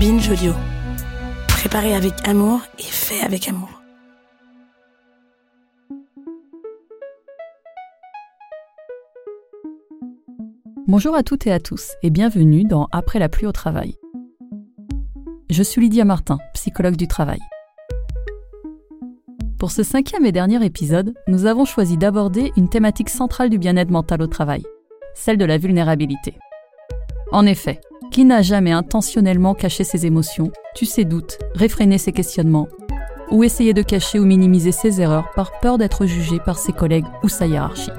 Binge. Préparé avec amour et fait avec amour. Bonjour à toutes et à tous et bienvenue dans Après la pluie au travail. Je suis Lydia Martin, psychologue du travail. Pour ce cinquième et dernier épisode, nous avons choisi d'aborder une thématique centrale du bien-être mental au travail, celle de la vulnérabilité. En effet, qui n'a jamais intentionnellement caché ses émotions, tu ses doutes, réfréné ses questionnements, ou essayé de cacher ou minimiser ses erreurs par peur d'être jugé par ses collègues ou sa hiérarchie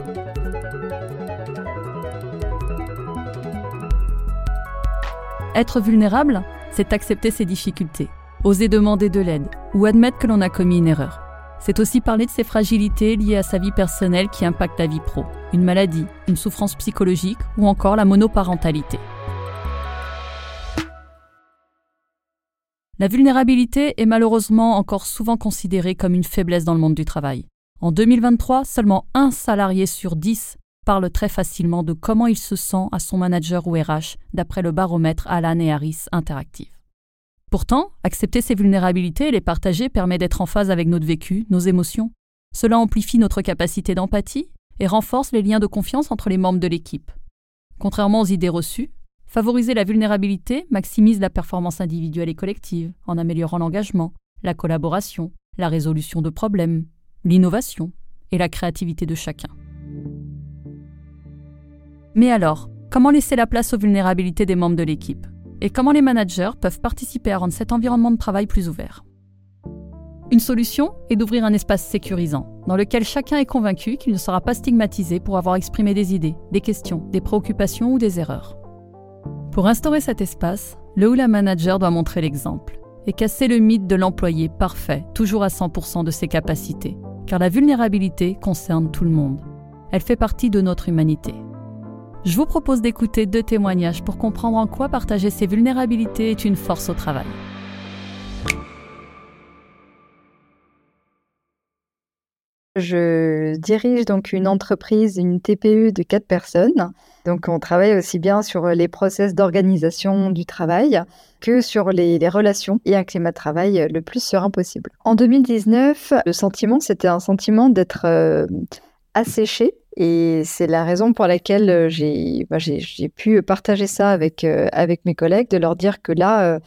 Être vulnérable, c'est accepter ses difficultés, oser demander de l'aide ou admettre que l'on a commis une erreur. C'est aussi parler de ses fragilités liées à sa vie personnelle qui impactent la vie pro, une maladie, une souffrance psychologique ou encore la monoparentalité. La vulnérabilité est malheureusement encore souvent considérée comme une faiblesse dans le monde du travail. En 2023, seulement un salarié sur dix parle très facilement de comment il se sent à son manager ou RH, d'après le baromètre Alan et Harris Interactive. Pourtant, accepter ses vulnérabilités et les partager permet d'être en phase avec notre vécu, nos émotions. Cela amplifie notre capacité d'empathie et renforce les liens de confiance entre les membres de l'équipe. Contrairement aux idées reçues, Favoriser la vulnérabilité maximise la performance individuelle et collective en améliorant l'engagement, la collaboration, la résolution de problèmes, l'innovation et la créativité de chacun. Mais alors, comment laisser la place aux vulnérabilités des membres de l'équipe Et comment les managers peuvent participer à rendre cet environnement de travail plus ouvert? Une solution est d'ouvrir un espace sécurisant, dans lequel chacun est convaincu qu'il ne sera pas stigmatisé pour avoir exprimé des idées, des questions, des préoccupations ou des erreurs. Pour instaurer cet espace, le ou la manager doit montrer l'exemple et casser le mythe de l'employé parfait, toujours à 100% de ses capacités, car la vulnérabilité concerne tout le monde. Elle fait partie de notre humanité. Je vous propose d'écouter deux témoignages pour comprendre en quoi partager ses vulnérabilités est une force au travail. Je dirige donc une entreprise, une TPE de quatre personnes. Donc, on travaille aussi bien sur les process d'organisation du travail que sur les, relations et un climat de travail le plus serein possible. En 2019, le sentiment, c'était un sentiment d'être euh, asséché. Et c'est la raison pour laquelle j'ai bah, pu partager ça avec, euh, avec mes collègues, de leur dire que là, euh,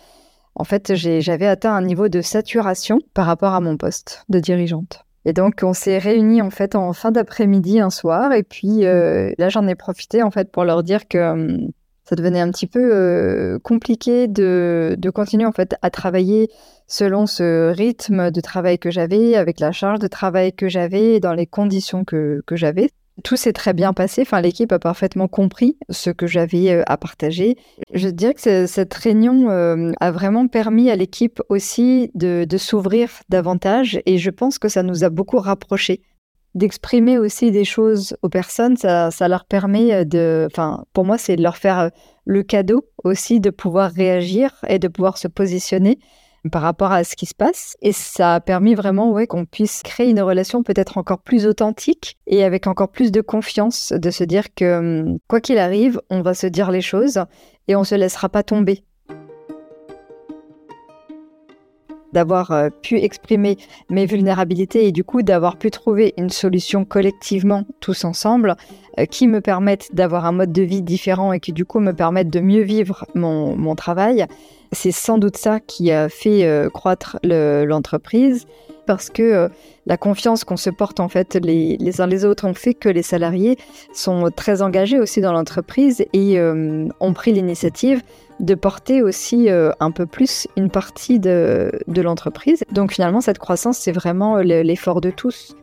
en fait, j'avais atteint un niveau de saturation par rapport à mon poste de dirigeante. Et donc, on s'est réunis en fait en fin d'après-midi un soir. Et puis euh, là, j'en ai profité en fait pour leur dire que hum, ça devenait un petit peu euh, compliqué de, de, continuer en fait à travailler selon ce rythme de travail que j'avais, avec la charge de travail que j'avais, dans les conditions que, que j'avais. Tout s'est très bien passé. Enfin, l'équipe a parfaitement compris ce que j'avais euh, à partager. Je dirais que cette réunion euh, a vraiment permis à l'équipe aussi de, s'ouvrir davantage et je pense que ça nous a beaucoup rapprochés. D'exprimer aussi des choses aux personnes, ça, ça leur permet de. Enfin, pour moi, c'est de leur faire le cadeau aussi de pouvoir réagir et de pouvoir se positionner par rapport à ce qui se passe. Et ça a permis vraiment ouais, qu'on puisse créer une relation peut-être encore plus authentique et avec encore plus de confiance, de se dire que hum, quoi qu'il arrive, on va se dire les choses et on ne se laissera pas tomber. D'avoir euh, pu exprimer mes vulnérabilités et du coup d'avoir pu trouver une solution collectivement tous ensemble euh, qui me permette d'avoir un mode de vie différent et qui du coup me permette de mieux vivre mon, mon travail. C'est sans doute ça qui a fait euh, croître l'entreprise parce que la confiance qu'on se porte en fait les, les, uns les autres ont fait que les salariés sont très engagés aussi dans l'entreprise et ont pris l'initiative de porter aussi euh, un peu plus une partie de, de l'entreprise. Donc finalement, cette croissance, c'est vraiment euh, l'effort de tous.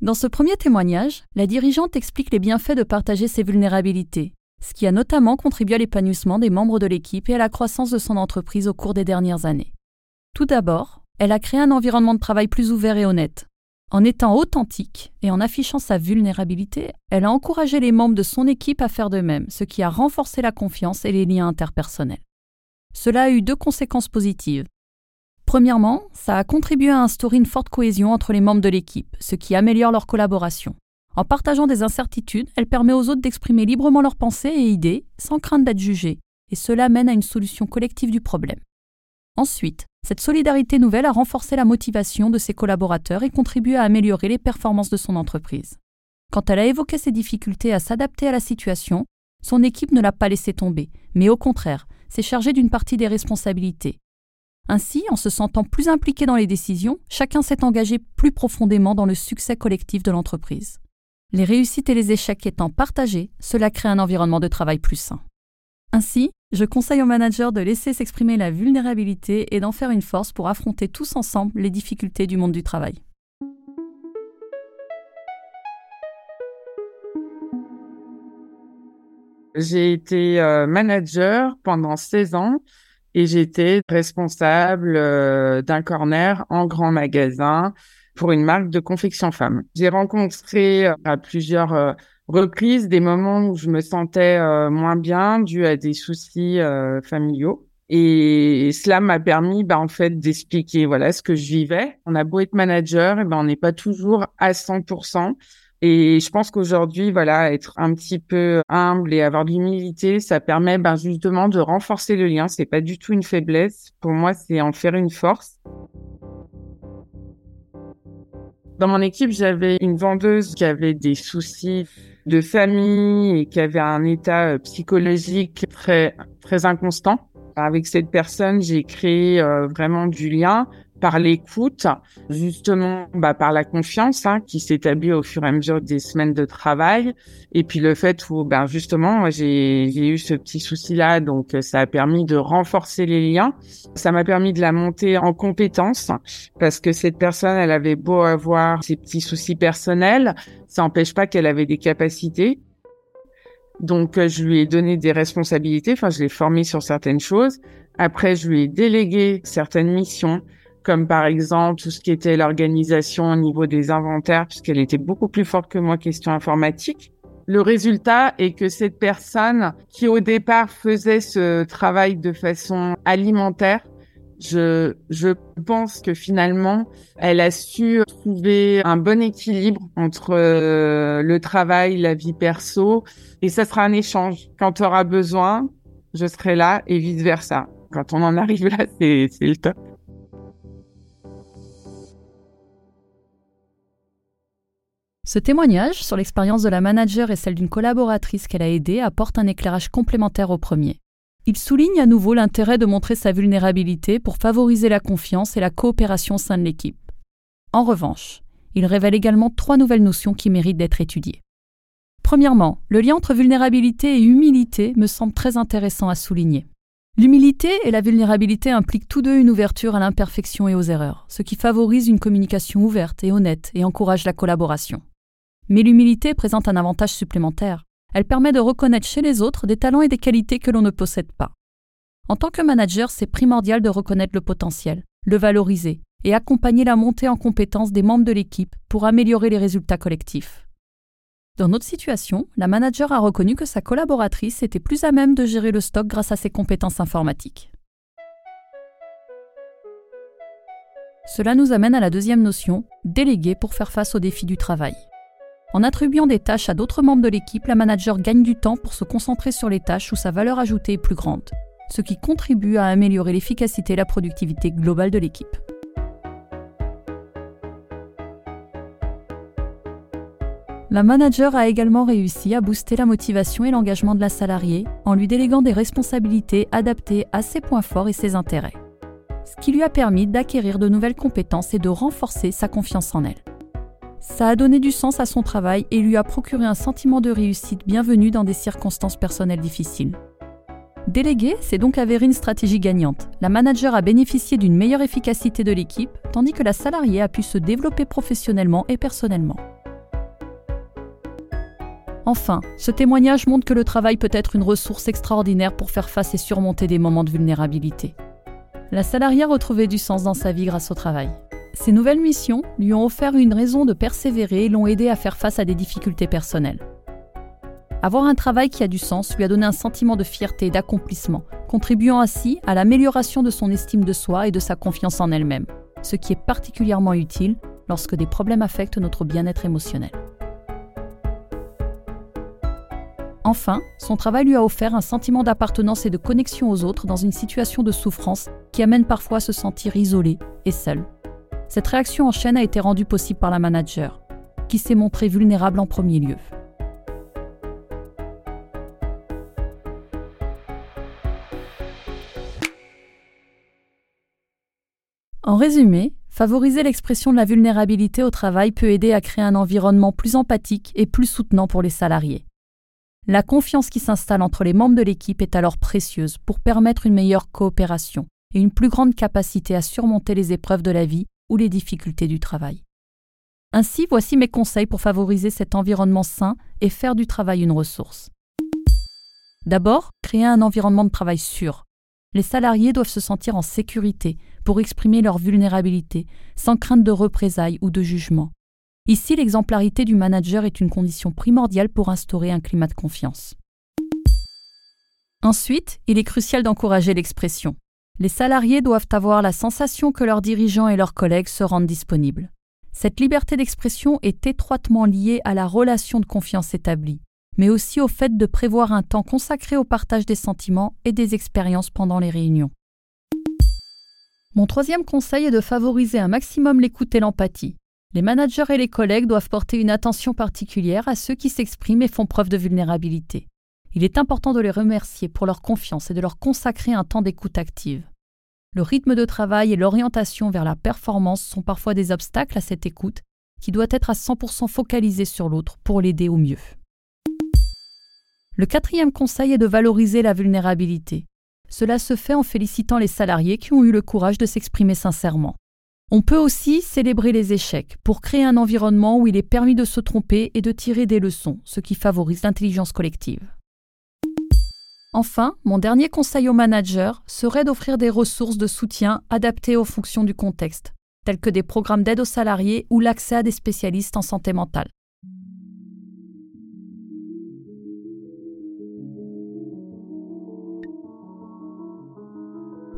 Dans ce premier témoignage, la dirigeante explique les bienfaits de partager ses vulnérabilités, ce qui a notamment contribué à l'épanouissement des membres de l'équipe et à la croissance de son entreprise au cours des dernières années. Tout d'abord, elle a créé un environnement de travail plus ouvert et honnête, en étant authentique et en affichant sa vulnérabilité, elle a encouragé les membres de son équipe à faire de même, ce qui a renforcé la confiance et les liens interpersonnels. Cela a eu deux conséquences positives. Premièrement, ça a contribué à instaurer une forte cohésion entre les membres de l'équipe, ce qui améliore leur collaboration. En partageant des incertitudes, elle permet aux autres d'exprimer librement leurs pensées et idées sans crainte d'être jugées, et cela mène à une solution collective du problème. Ensuite, cette solidarité nouvelle a renforcé la motivation de ses collaborateurs et contribué à améliorer les performances de son entreprise. Quand elle a évoqué ses difficultés à s'adapter à la situation, son équipe ne l'a pas laissé tomber, mais au contraire, s'est chargée d'une partie des responsabilités. Ainsi, en se sentant plus impliqué dans les décisions, chacun s'est engagé plus profondément dans le succès collectif de l'entreprise. Les réussites et les échecs étant partagés, cela crée un environnement de travail plus sain. Ainsi, je conseille aux managers de laisser s'exprimer la vulnérabilité et d'en faire une force pour affronter tous ensemble les difficultés du monde du travail. J'ai été euh, manager pendant 16 ans et j'étais responsable euh, d'un corner en grand magasin pour une marque de confection femme. J'ai rencontré euh, à plusieurs euh, reprises des moments où je me sentais euh, moins bien dû à des soucis familiaux. Et cela m'a permis, bah, en fait, d'expliquer voilà ce que je vivais. On a beau être manager, et ben on n'est pas toujours à 100%. Et je pense qu'aujourd'hui, voilà, être un petit peu humble et avoir de l'humilité, ça permet ben, justement de renforcer le lien. C'est pas du tout une faiblesse. Pour moi, c'est en faire une force. Dans mon équipe, j'avais une vendeuse qui avait des soucis de famille et qui avait un état euh, psychologique très très inconstant. Avec cette personne, j'ai créé euh, vraiment du lien par l'écoute, justement bah, par la confiance hein, qui s'établit au fur et à mesure des semaines de travail, et puis le fait où ben justement j'ai eu ce petit souci là, donc euh, ça a permis de renforcer les liens, ça m'a permis de la monter en compétence parce que cette personne elle avait beau avoir ses petits soucis personnels, ça n'empêche pas qu'elle avait des capacités. Donc euh, je lui ai donné des responsabilités, enfin je l'ai formée sur certaines choses. Après je lui ai délégué certaines missions comme par exemple tout ce qui était l'organisation au niveau des inventaires, puisqu'elle était beaucoup plus forte que moi question informatique. Le résultat est que cette personne qui au départ faisait ce travail de façon alimentaire, je, je pense que finalement, elle a su trouver un bon équilibre entre euh, le travail, la vie perso, et ça sera un échange. Quand tu auras besoin, je serai là et vice versa. Quand on en arrive là, c'est le top. Ce témoignage sur l'expérience de la manager et celle d'une collaboratrice qu'elle a aidée apporte un éclairage complémentaire au premier. Il souligne à nouveau l'intérêt de montrer sa vulnérabilité pour favoriser la confiance et la coopération au sein de l'équipe. En revanche, il révèle également trois nouvelles notions qui méritent d'être étudiées. Premièrement, le lien entre vulnérabilité et humilité me semble très intéressant à souligner. L'humilité et la vulnérabilité impliquent tous deux une ouverture à l'imperfection et aux erreurs, ce qui favorise une communication ouverte et honnête et encourage la collaboration. Mais l'humilité présente un avantage supplémentaire. Elle permet de reconnaître chez les autres des talents et des qualités que l'on ne possède pas. En tant que manager, c'est primordial de reconnaître le potentiel, le valoriser et accompagner la montée en compétence des membres de l'équipe pour améliorer les résultats collectifs. Dans notre situation, la manager a reconnu que sa collaboratrice était plus à même de gérer le stock grâce à ses compétences informatiques. Cela nous amène à la deuxième notion, déléguer pour faire face aux défis du travail. En attribuant des tâches à d'autres membres de l'équipe, la manager gagne du temps pour se concentrer sur les tâches où sa valeur ajoutée est plus grande, ce qui contribue à améliorer l'efficacité et la productivité globale de l'équipe. La manager a également réussi à booster la motivation et l'engagement de la salariée en lui déléguant des responsabilités adaptées à ses points forts et ses intérêts, ce qui lui a permis d'acquérir de nouvelles compétences et de renforcer sa confiance en elle. Ça a donné du sens à son travail et lui a procuré un sentiment de réussite bienvenue dans des circonstances personnelles difficiles. Déléguer s'est donc avéré une stratégie gagnante. La manager a bénéficié d'une meilleure efficacité de l'équipe, tandis que la salariée a pu se développer professionnellement et personnellement. Enfin, ce témoignage montre que le travail peut être une ressource extraordinaire pour faire face et surmonter des moments de vulnérabilité. La salariée a retrouvé du sens dans sa vie grâce au travail. Ces nouvelles missions lui ont offert une raison de persévérer et l'ont aidé à faire face à des difficultés personnelles. Avoir un travail qui a du sens lui a donné un sentiment de fierté et d'accomplissement, contribuant ainsi à l'amélioration de son estime de soi et de sa confiance en elle-même, ce qui est particulièrement utile lorsque des problèmes affectent notre bien-être émotionnel. Enfin, son travail lui a offert un sentiment d'appartenance et de connexion aux autres dans une situation de souffrance qui amène parfois à se sentir isolé et seul. Cette réaction en chaîne a été rendue possible par la manager, qui s'est montrée vulnérable en premier lieu. En résumé, favoriser l'expression de la vulnérabilité au travail peut aider à créer un environnement plus empathique et plus soutenant pour les salariés. La confiance qui s'installe entre les membres de l'équipe est alors précieuse pour permettre une meilleure coopération et une plus grande capacité à surmonter les épreuves de la vie ou les difficultés du travail. Ainsi, voici mes conseils pour favoriser cet environnement sain et faire du travail une ressource. D'abord, créer un environnement de travail sûr. Les salariés doivent se sentir en sécurité, pour exprimer leur vulnérabilité, sans crainte de représailles ou de jugement. Ici, l'exemplarité du manager est une condition primordiale pour instaurer un climat de confiance. Ensuite, il est crucial d'encourager l'expression. Les salariés doivent avoir la sensation que leurs dirigeants et leurs collègues se rendent disponibles. Cette liberté d'expression est étroitement liée à la relation de confiance établie, mais aussi au fait de prévoir un temps consacré au partage des sentiments et des expériences pendant les réunions. Mon troisième conseil est de favoriser un maximum l'écoute et l'empathie. Les managers et les collègues doivent porter une attention particulière à ceux qui s'expriment et font preuve de vulnérabilité. Il est important de les remercier pour leur confiance et de leur consacrer un temps d'écoute active. Le rythme de travail et l'orientation vers la performance sont parfois des obstacles à cette écoute qui doit être à 100% focalisée sur l'autre pour l'aider au mieux. Le quatrième conseil est de valoriser la vulnérabilité. Cela se fait en félicitant les salariés qui ont eu le courage de s'exprimer sincèrement. On peut aussi célébrer les échecs pour créer un environnement où il est permis de se tromper et de tirer des leçons, ce qui favorise l'intelligence collective. Enfin, mon dernier conseil aux managers serait d'offrir des ressources de soutien adaptées aux fonctions du contexte, telles que des programmes d'aide aux salariés ou l'accès à des spécialistes en santé mentale.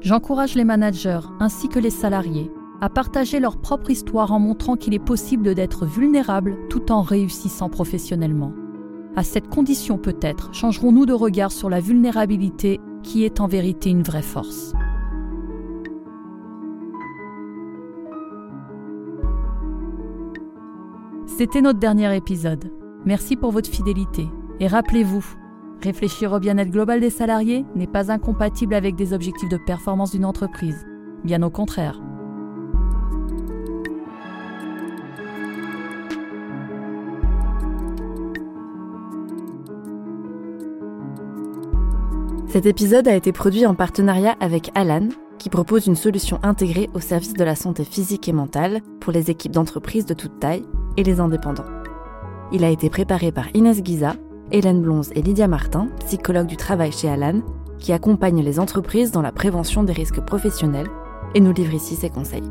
J'encourage les managers ainsi que les salariés à partager leur propre histoire en montrant qu'il est possible d'être vulnérable tout en réussissant professionnellement. À cette condition peut-être changerons-nous de regard sur la vulnérabilité qui est en vérité une vraie force. C'était notre dernier épisode. Merci pour votre fidélité. Et rappelez-vous, Réfléchir au bien-être global des salariés n'est pas incompatible avec des objectifs de performance d'une entreprise. Bien au contraire. Cet épisode a été produit en partenariat avec Alan, qui propose une solution intégrée au service de la santé physique et mentale pour les équipes d'entreprise de toute taille et les indépendants. Il a été préparé par Inès Guiza Hélène Blonze et Lydia Martin, psychologues du travail chez Alan, qui accompagnent les entreprises dans la prévention des risques professionnels et nous livrent ici ses conseils.